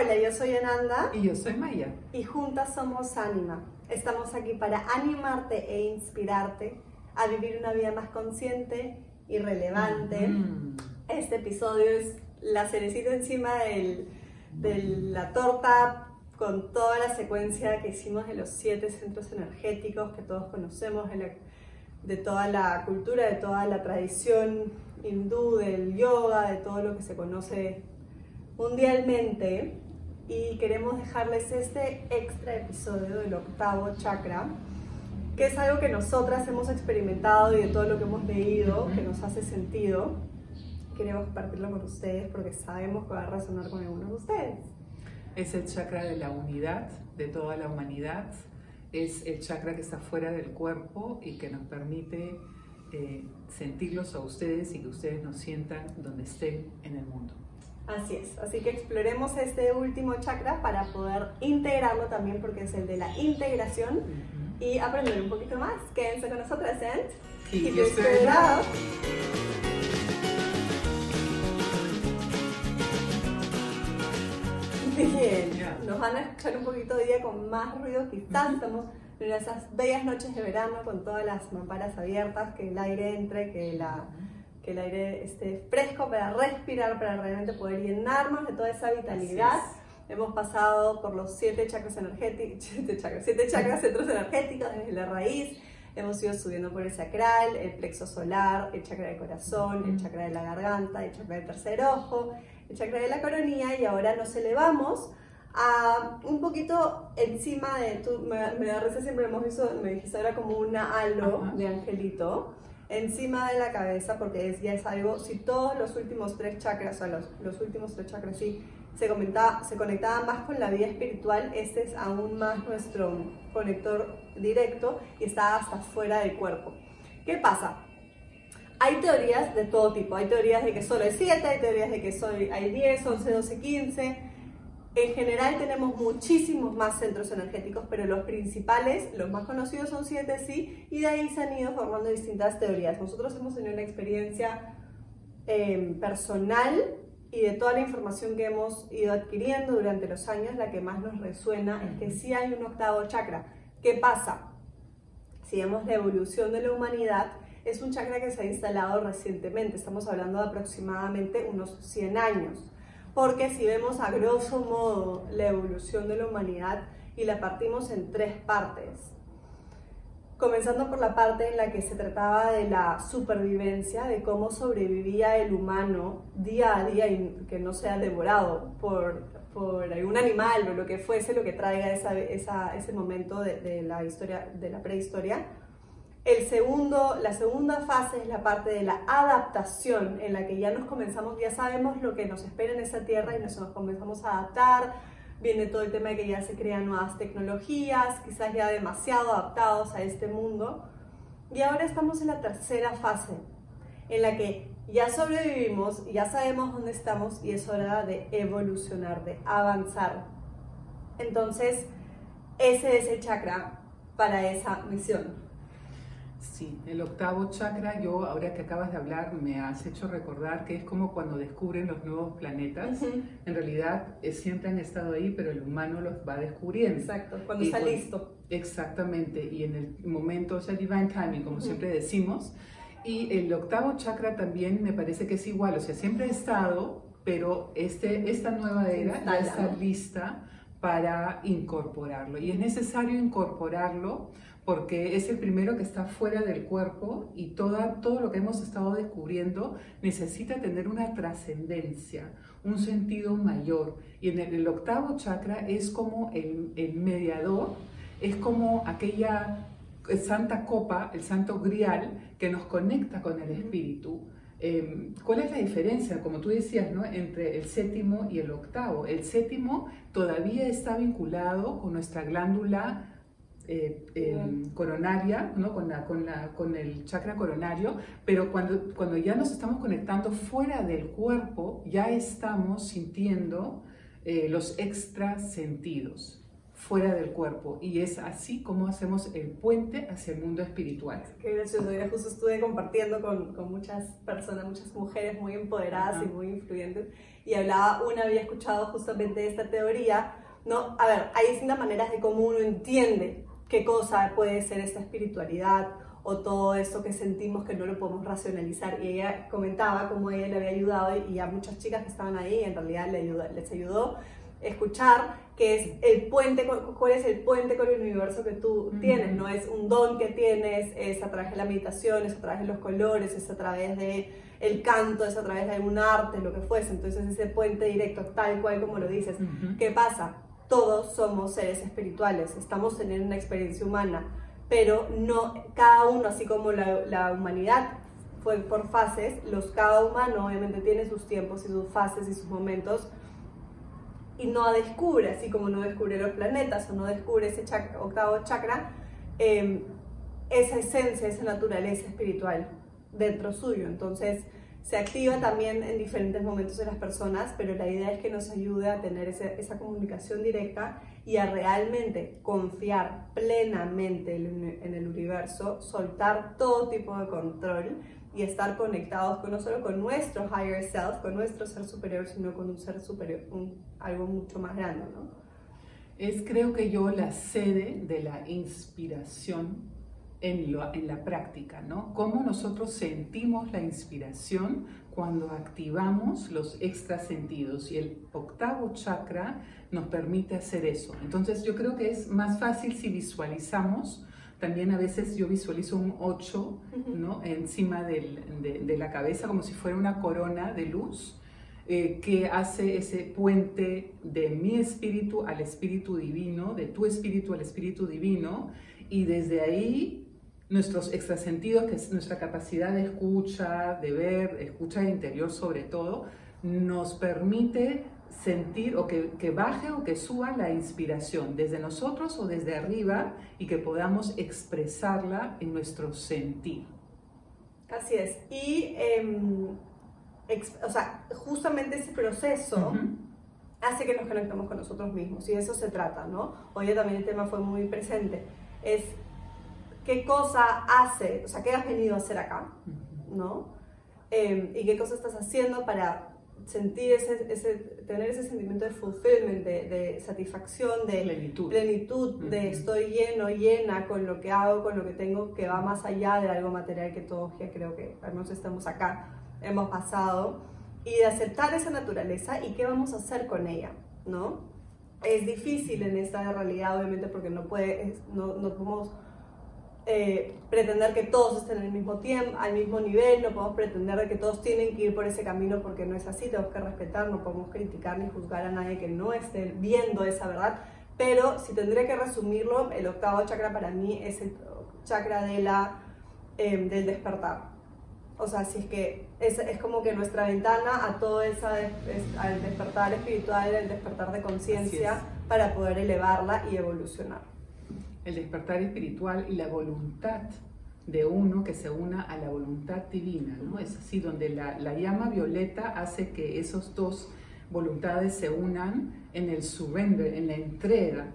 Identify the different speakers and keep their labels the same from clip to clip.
Speaker 1: Hola, yo soy Ananda.
Speaker 2: Y yo soy Maya.
Speaker 1: Y juntas somos Anima. Estamos aquí para animarte e inspirarte a vivir una vida más consciente y relevante. Este episodio es la cerecita encima de la torta con toda la secuencia que hicimos de los siete centros energéticos que todos conocemos, de toda la cultura, de toda la tradición hindú, del yoga, de todo lo que se conoce mundialmente y queremos dejarles este extra episodio del octavo chakra, que es algo que nosotras hemos experimentado y de todo lo que hemos leído, que nos hace sentido. Queremos compartirlo con ustedes porque sabemos que va a resonar con algunos de ustedes.
Speaker 2: Es el chakra de la unidad de toda la humanidad, es el chakra que está fuera del cuerpo y que nos permite eh, sentirlos a ustedes y que ustedes nos sientan donde estén en el mundo.
Speaker 1: Así es, así que exploremos este último chakra para poder integrarlo también porque es el de la integración y aprender un poquito más. Quédense con nosotras en
Speaker 2: Keep.
Speaker 1: Bien, nos van a escuchar un poquito de día con más ruido, quizás. Estamos en esas bellas noches de verano con todas las mamparas abiertas, que el aire entre, que la que el aire esté fresco para respirar, para realmente poder llenarnos de toda esa vitalidad. Hemos pasado por los siete chakras energéticos, siete chakras, siete chakras centros energéticos desde la raíz. Hemos ido subiendo por el sacral, el plexo solar, el chakra del corazón, el chakra de la garganta, el chakra del tercer ojo, el chakra de la coronilla y ahora nos elevamos a un poquito encima de, tú, me, da risa siempre hemos visto, me dijiste ahora como una halo de angelito encima de la cabeza, porque es, ya es algo, si todos los últimos tres chakras, o sea, los, los últimos tres chakras sí, se, se conectaban más con la vida espiritual, este es aún más nuestro conector directo y está hasta fuera del cuerpo. ¿Qué pasa? Hay teorías de todo tipo, hay teorías de que solo hay 7, hay teorías de que solo hay 10, 11, 12, 15, en general tenemos muchísimos más centros energéticos, pero los principales, los más conocidos son siete, sí, y de ahí se han ido formando distintas teorías. Nosotros hemos tenido una experiencia em, personal y de toda la información que hemos ido adquiriendo durante los años, la que más nos resuena es que sí hay un octavo chakra. ¿Qué pasa? Si vemos la evolución de la humanidad, es un chakra que se ha instalado recientemente, estamos hablando de aproximadamente unos 100 años porque si vemos a grosso modo la evolución de la humanidad y la partimos en tres partes, comenzando por la parte en la que se trataba de la supervivencia, de cómo sobrevivía el humano día a día y que no sea devorado por, por algún animal o lo que fuese lo que traiga ese momento de la historia, de la prehistoria el segundo, la segunda fase es la parte de la adaptación, en la que ya nos comenzamos, ya sabemos lo que nos espera en esa tierra y nos comenzamos a adaptar. Viene todo el tema de que ya se crean nuevas tecnologías, quizás ya demasiado adaptados a este mundo. Y ahora estamos en la tercera fase, en la que ya sobrevivimos, ya sabemos dónde estamos y es hora de evolucionar, de avanzar. Entonces, ese es el chakra para esa misión.
Speaker 2: Sí, el octavo chakra, yo ahora que acabas de hablar, me has hecho recordar que es como cuando descubren los nuevos planetas. En realidad eh, siempre han estado ahí, pero el humano los va descubriendo.
Speaker 1: Exacto, cuando está listo.
Speaker 2: Exactamente, y en el momento, o sea, divine timing, como siempre decimos. Y el octavo chakra también me parece que es igual, o sea, siempre ha estado, pero este, esta nueva era ya está lista para incorporarlo. Y es necesario incorporarlo porque es el primero que está fuera del cuerpo y toda, todo lo que hemos estado descubriendo necesita tener una trascendencia, un sentido mayor. Y en el, octavo chakra es como el, el, mediador, es como aquella santa copa, el santo grial que nos conecta con el espíritu. Em, ¿Cuál es la diferencia, como tú decías, ¿no? entre el séptimo y el octavo? El séptimo todavía está vinculado con nuestra glándula eh, em, coronaria, ¿no? con, la, con, la, con, el chakra coronario, pero cuando, cuando ya nos estamos conectando fuera del cuerpo, ya estamos sintiendo eh, los extra sentidos. Fuera del cuerpo y es así como hacemos el puente hacia el mundo espiritual.
Speaker 1: Qué gracioso, yo justo estuve compartiendo con, con muchas personas, muchas mujeres muy empoderadas y muy influyentes y hablaba, una había escuchado justamente esta teoría, ¿no? A ver, hay distintas maneras de cómo uno entiende qué cosa puede ser esta espiritualidad o todo esto que sentimos que no lo podemos racionalizar. Y ella comentaba cómo ella le había ayudado y a muchas chicas que estaban ahí en realidad le ayudó, les ayudó escuchar que es el puente, cuál es el puente con el universo que tú tienes, no es un don que tienes, es a través de la meditación, es a través de los colores, es a través de el canto, es a través de algún arte, lo que fuese, entonces ese puente directo, tal cual como lo dices. ¿Qué pasa? Todos somos seres espirituales, estamos teniendo una experiencia humana, pero no cada uno, así como la, la humanidad fue por fases, los cada humano obviamente tiene sus tiempos y sus fases y sus momentos y no descubre, así como no descubre los planetas o no descubre ese octavo chakra, em, esa esencia, esa naturaleza espiritual dentro suyo. Entonces se activa también en diferentes momentos de las personas, pero la idea es que nos ayude a tener esa comunicación directa y a realmente confiar plenamente en el universo, soltar todo tipo de control y estar conectados con, no solo con nuestro higher self, con nuestro ser superior, sino con un ser superior, un, algo mucho más grande, ¿no?
Speaker 2: Es creo que yo la sede de la inspiración en, lo, en la práctica, ¿no? Cómo nosotros sentimos la inspiración cuando activamos los extrasentidos y el octavo chakra nos permite hacer eso. Entonces yo creo que es más fácil si visualizamos también a veces yo visualizo un 8 ¿no? encima del, de, la cabeza como si fuera una corona de luz eh, que hace ese puente de mi espíritu al espíritu divino, de tu espíritu al espíritu divino, y desde ahí nuestros extrasentidos, que es nuestra capacidad de escucha, de ver, escucha interior sobre todo, nos permite sentir o que, que, baje o que suba la inspiración desde nosotros o desde arriba y que podamos expresarla en nuestro sentir.
Speaker 1: Así es. Y, em, o sea, justamente ese proceso hace que nos conectemos con nosotros mismos y de eso se trata, ¿no? Hoy también el tema fue muy presente. Es qué cosa hace, o sea, qué has venido a hacer acá, ¿no? Em, y qué cosa estás haciendo para sentir ese, ese, tener ese sentimiento de fulfillment, de, de satisfacción, de
Speaker 2: plenitud,
Speaker 1: plenitud de estoy lleno, llena con lo que hago, con lo que tengo, que va más allá de algo material que todos ya creo que al menos estamos acá, hemos pasado, y de aceptar esa naturaleza y qué vamos a hacer con ella, ¿no? Es difícil en esta realidad, obviamente, porque no, puede, no, no podemos eh, pretender que todos estén al mismo tiempo, al mismo nivel, no podemos pretender que todos tienen que ir por ese camino porque no es así, tenemos que respetar, no podemos criticar ni juzgar a nadie que no esté viendo esa verdad, pero si tendría que resumirlo, el octavo chakra para mí es el chakra de la, em, del despertar. O sea, si es que es, es como que nuestra ventana a todo esa, al despertar espiritual, el despertar de conciencia, para poder elevarla y evolucionar
Speaker 2: el despertar espiritual y la voluntad de uno que se una a la voluntad divina, ¿no? Es así, donde la, la llama violeta hace que esos dos voluntades se unan en el surrender, en la entrega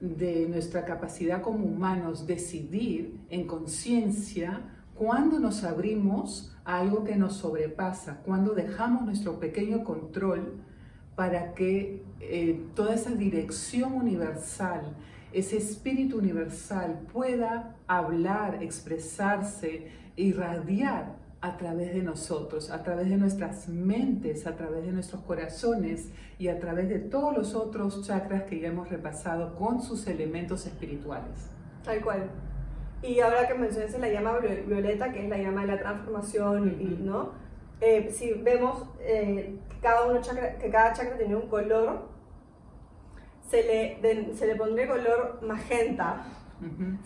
Speaker 2: de nuestra capacidad como humanos decidir en conciencia cuando nos abrimos a algo que nos sobrepasa, cuando dejamos nuestro pequeño control para que eh, toda esa dirección universal, ese espíritu universal pueda hablar, expresarse, irradiar a través de nosotros, a través de nuestras mentes, a través de nuestros corazones y a través de todos los otros chakras que ya hemos repasado con sus elementos espirituales.
Speaker 1: Tal cual. Y ahora que mencionas la llama violeta, que es la llama de la transformación, y, ¿no? Eh, si vemos eh, cada uno chakra, que cada chakra tiene un color, se le, se le pondría color magenta,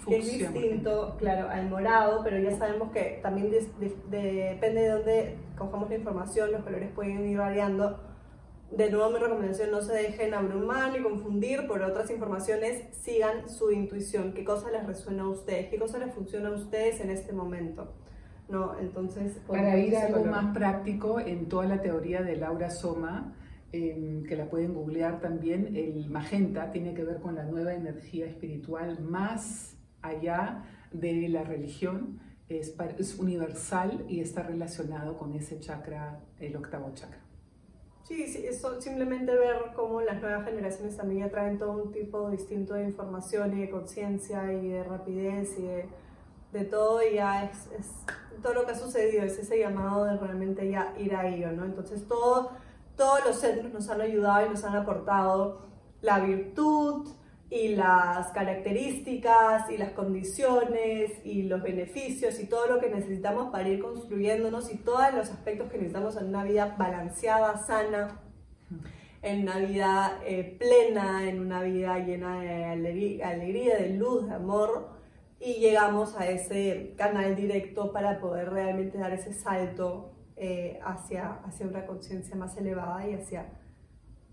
Speaker 1: que es distinto, claro, al morado, pero ya sabemos que también depende de dónde cojamos la información, los colores pueden ir variando. De nuevo, mi recomendación, no se dejen abrumar ni confundir por otras informaciones, sigan su intuición, qué cosa les resuena a ustedes, qué cosa les funciona a ustedes en este momento. No, entonces,
Speaker 2: Para ir a algo más práctico, en toda la teoría de Laura Soma, em, que la pueden googlear también. El magenta tiene que ver con la nueva energía espiritual más allá de la religión. Es, es universal y está relacionado con ese chakra, el octavo chakra.
Speaker 1: Sí, sí, eso, simplemente ver cómo las nuevas generaciones también ya traen todo un tipo distinto de información y de conciencia y de rapidez y de, de todo y ya es, es, todo lo que ha sucedido, es ese llamado de realmente ya ir a ello, ¿no? Entonces todo, todos los centros nos han ayudado y nos han aportado la virtud, y las características y las condiciones y los beneficios y todo lo que necesitamos para ir construyéndonos y todos los aspectos que necesitamos en una vida balanceada, sana, en una vida eh, plena, en una vida llena de alegría, de luz, de amor y llegamos a ese canal directo para poder realmente dar ese salto eh, hacia, hacia una conciencia más elevada y hacia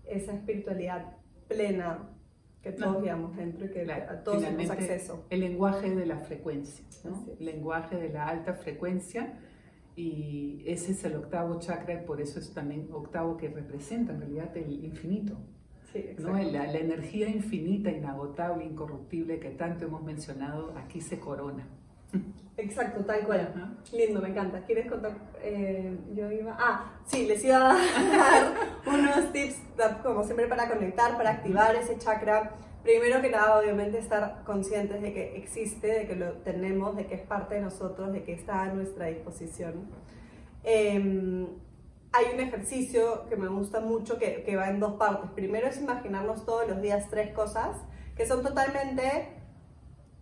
Speaker 1: esa espiritualidad plena que todos veamos dentro y que a todos tenemos acceso.
Speaker 2: El lenguaje de la frecuencia, ¿no? el lenguaje de la alta frecuencia y ese es el octavo chakra y por eso es también octavo que representa en realidad el infinito. Sí, ¿no? la, la, energía infinita, inagotable, incorruptible que tanto hemos mencionado, aquí se corona.
Speaker 1: Exacto, tal cual. Lindo, me encanta. ¿Quieres contar? Eh, yo iba. Ah, sí, les iba a dar unos tips, como siempre, para conectar, para activar ese chakra. Primero que nada, obviamente, estar conscientes de que existe, de que lo tenemos, de que es parte de nosotros, de que está a nuestra disposición. Em, hay un ejercicio que me gusta mucho que, que va en dos partes. Primero es imaginarnos todos los días tres cosas que son totalmente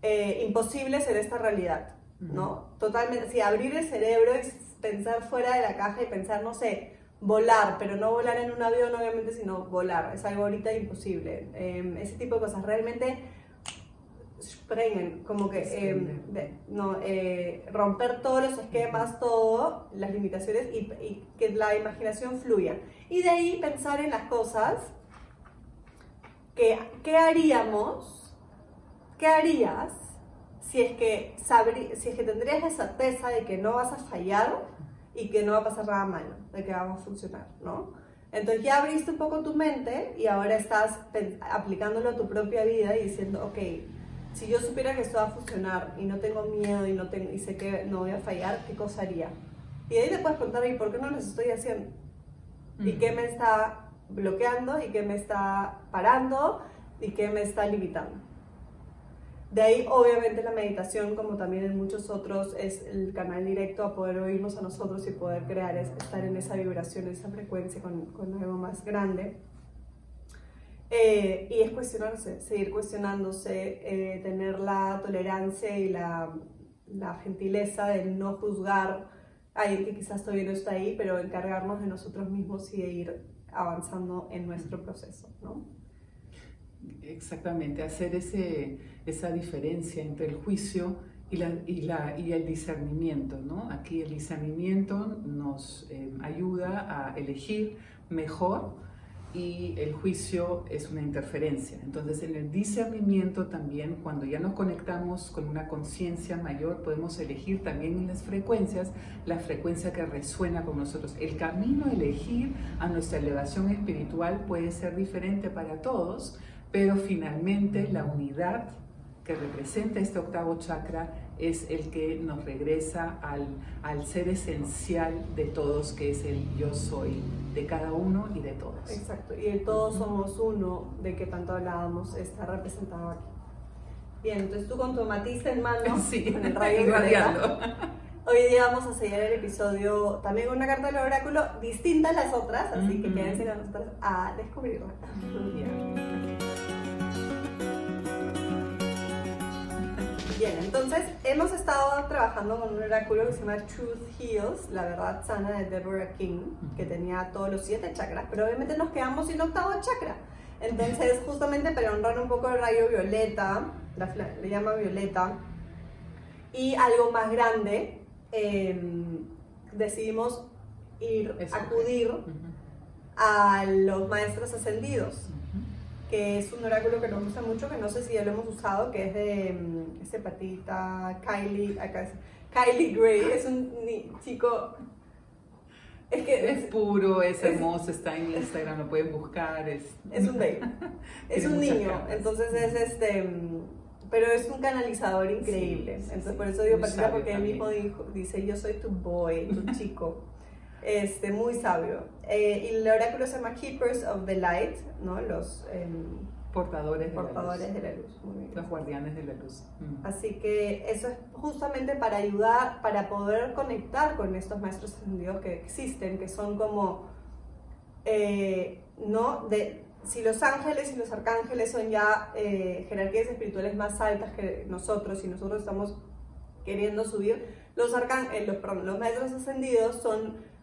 Speaker 1: eh, imposibles en esta realidad, ¿no? Totalmente, si abrir el cerebro es pensar fuera de la caja y pensar, no sé, volar, pero no volar en un avión obviamente, sino volar, es algo ahorita imposible. Em, ese tipo de cosas realmente sprengen, como que em, no, eh, romper todos los esquemas, todo, las limitaciones y, y, que la imaginación fluya. Y de ahí pensar en las cosas que, ¿qué haríamos? ¿Qué harías si es, que si es que tendrías la certeza de que no vas a fallar y que no va a pasar nada malo, de que vamos a funcionar, ¿no? Entonces ya abriste un poco tu mente y ahora estás aplicándolo a tu propia vida y diciendo, ok, si yo supiera que esto va a funcionar y no tengo miedo y, no tengo, y sé que no voy a fallar, ¿qué cosa haría? Y ahí te puedes contar, ¿y por qué no lo estoy haciendo? ¿Y qué me está bloqueando? ¿Y qué me está parando? ¿Y qué me está limitando? De ahí, obviamente, la meditación, como también en muchos otros, es el canal directo a poder oírnos a nosotros y poder crear, es estar en esa vibración, esa frecuencia con, con algo más grande. Eh, y es cuestionarse, seguir cuestionándose, eh, tener la tolerancia y la, la, gentileza de no juzgar a alguien que quizás todavía no está ahí, pero encargarnos de nosotros mismos y de ir avanzando en nuestro proceso, ¿no?
Speaker 2: Exactamente, hacer ese, esa diferencia entre el juicio y, la, y, la, y el discernimiento. ¿no? Aquí el discernimiento nos eh, ayuda a elegir mejor y el juicio es una interferencia. Entonces, en el discernimiento también, cuando ya nos conectamos con una conciencia mayor, podemos elegir también en las frecuencias la frecuencia que resuena con nosotros. El camino a elegir a nuestra elevación espiritual puede ser diferente para todos, pero finalmente la unidad que representa este octavo chakra es el que nos regresa al, al, ser esencial de todos, que es el yo soy de cada uno y de todos.
Speaker 1: Exacto, y el todos somos uno de que tanto hablábamos está representado aquí. Bien, entonces tú con tu matista en mano,
Speaker 2: sí,
Speaker 1: con el rayo Hoy día vamos a sellar el episodio también con una carta del oráculo distinta a las otras, así que quédense con nosotros a descubrirla. Bien, entonces hemos estado trabajando con un oráculo que se llama Truth Heals, la verdad sana de Deborah King, que tenía todos los siete chakras, pero obviamente nos quedamos sin octavo chakra. Entonces, justamente para honrar un poco el rayo violeta, le llama violeta, y algo más grande, em, decidimos ir, acudir a los maestros ascendidos que es un oráculo que nos gusta mucho, que no sé si ya lo hemos usado, que es de um, este patita, Kylie, acá es, Kylie Gray, es un chico
Speaker 2: Es que es puro, es hermoso, está en Instagram, lo pueden buscar. Es,
Speaker 1: es un baby. es un niño. Entonces es este. Pero es un canalizador increíble. Entonces por eso digo Patricia, porque él mismo dijo, dice: Yo soy tu boy, tu chico. Este, muy sabio. Eh, y el oráculo se llama Keepers of the Light, ¿no? Los. Em,
Speaker 2: portadores,
Speaker 1: portadores de la luz.
Speaker 2: Los guardianes de la luz.
Speaker 1: Mm. Así que eso es justamente para ayudar, para poder conectar con estos maestros ascendidos que existen, que son como, eh, ¿no? De, si los ángeles y los arcángeles son ya eh, jerarquías espirituales más altas que nosotros y nosotros estamos queriendo subir, los, arcángeles, los, perdón, los maestros ascendidos son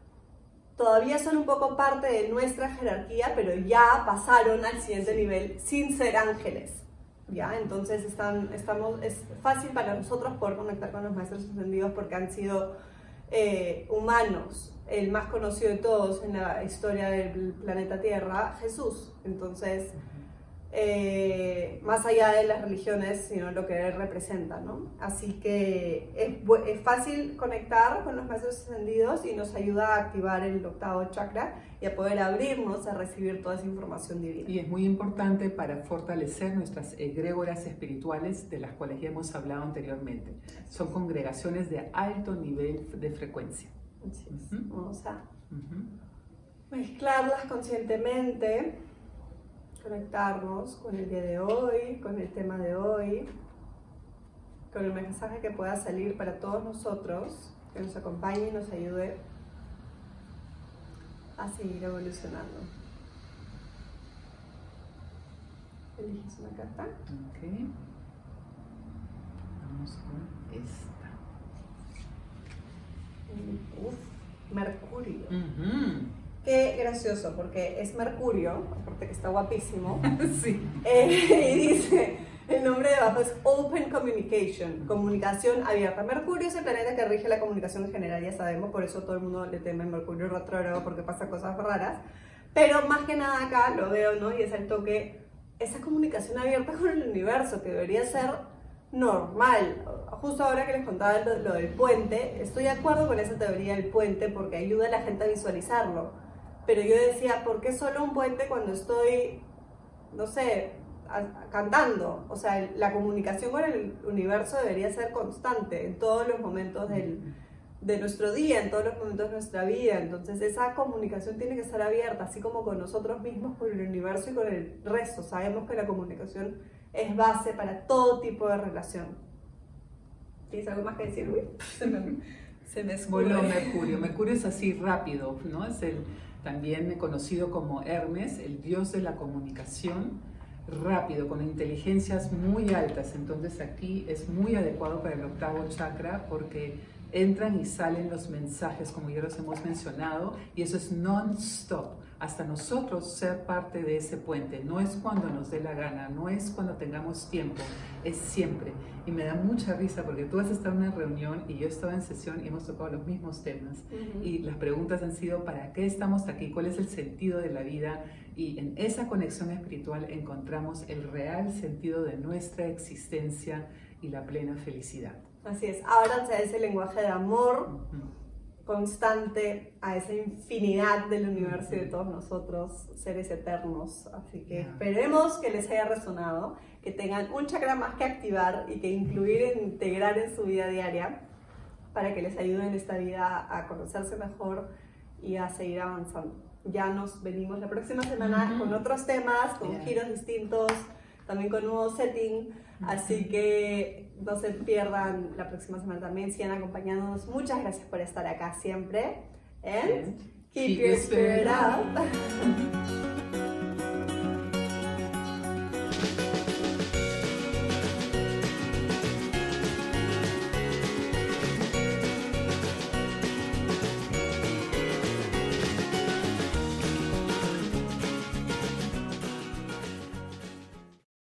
Speaker 1: todavía son un poco parte de nuestra jerarquía, pero ya pasaron al siguiente nivel sin ser ángeles. ¿ya? Entonces están, estamos, es fácil para nosotros poder conectar con los maestros ascendidos porque han sido eh, humanos, el más conocido de todos en la historia del planeta Tierra, Jesús. Entonces eh, más allá de las religiones, sino lo que representa, ¿no? Así que es, es, fácil conectar con los maestros ascendidos y nos ayuda a activar el octavo chakra y a poder abrirnos a recibir toda esa información divina.
Speaker 2: Y es muy importante para fortalecer nuestras egrégoras espirituales de las cuales ya hemos hablado anteriormente. Son congregaciones de alto nivel de frecuencia.
Speaker 1: Vamos a mezclarlas conscientemente conectarnos con el día de hoy, con el tema de hoy, con el mensaje que pueda salir para todos nosotros, que nos acompañe y nos ayude a seguir evolucionando. Eliges una carta.
Speaker 2: Ok. Vamos con esta.
Speaker 1: Uf, Mercurio. Qué gracioso, porque es Mercurio, aparte que está guapísimo.
Speaker 2: sí.
Speaker 1: Eh, y dice, el nombre de abajo es Open Communication, comunicación abierta. Mercurio es el planeta que rige la comunicación en general, ya sabemos, por eso todo el mundo le teme a Mercurio retrógrado porque pasa cosas raras. Pero más que nada acá lo veo, ¿no? Y es el toque, esa comunicación abierta con el universo, que debería ser normal. Justo ahora que les contaba lo, lo del puente, estoy de acuerdo con esa teoría del puente porque ayuda a la gente a visualizarlo pero yo decía, ¿por qué solo un puente cuando estoy, no sé, cantando? O sea, la comunicación con el universo debería ser constante en todos los momentos del, de nuestro día, en todos los momentos de nuestra vida. Entonces esa comunicación tiene que estar abierta, así como con nosotros mismos, con el universo y con el resto. Sabemos que la comunicación es base para todo tipo de relación. ¿Tienes algo más que decir, Luis? Se me,
Speaker 2: se me Mercurio. Mercurio es así rápido, ¿no? Es el también conocido como Hermes, el dios de la comunicación, rápido, con inteligencias muy altas. Entonces aquí es muy adecuado para el octavo chakra porque entran y salen los mensajes, como ya los hemos mencionado, y eso es non-stop hasta nosotros ser parte de ese puente. No es cuando nos dé la gana, no es cuando tengamos tiempo, es siempre. Y me da mucha risa porque tú has estado en una reunión y yo estaba en sesión y hemos tocado los mismos temas. Y las preguntas han sido, ¿para qué estamos aquí? ¿Cuál es el sentido de la vida? Y en esa conexión espiritual encontramos el real sentido de nuestra existencia y la plena felicidad.
Speaker 1: Así es, ábranse a ese lenguaje de amor constante a esa infinidad del universo y de todos nosotros, seres eternos. Así que esperemos que les haya resonado, que tengan un chakra más que activar y que incluir e integrar en su vida diaria para que les ayude en esta vida a conocerse mejor y a seguir avanzando. Ya nos venimos la próxima semana con otros temas, con giros distintos, también con nuevo setting. Así que no se pierdan la próxima semana también. Sigan acompañándonos. Muchas gracias por estar acá siempre. And keep, your spirit up.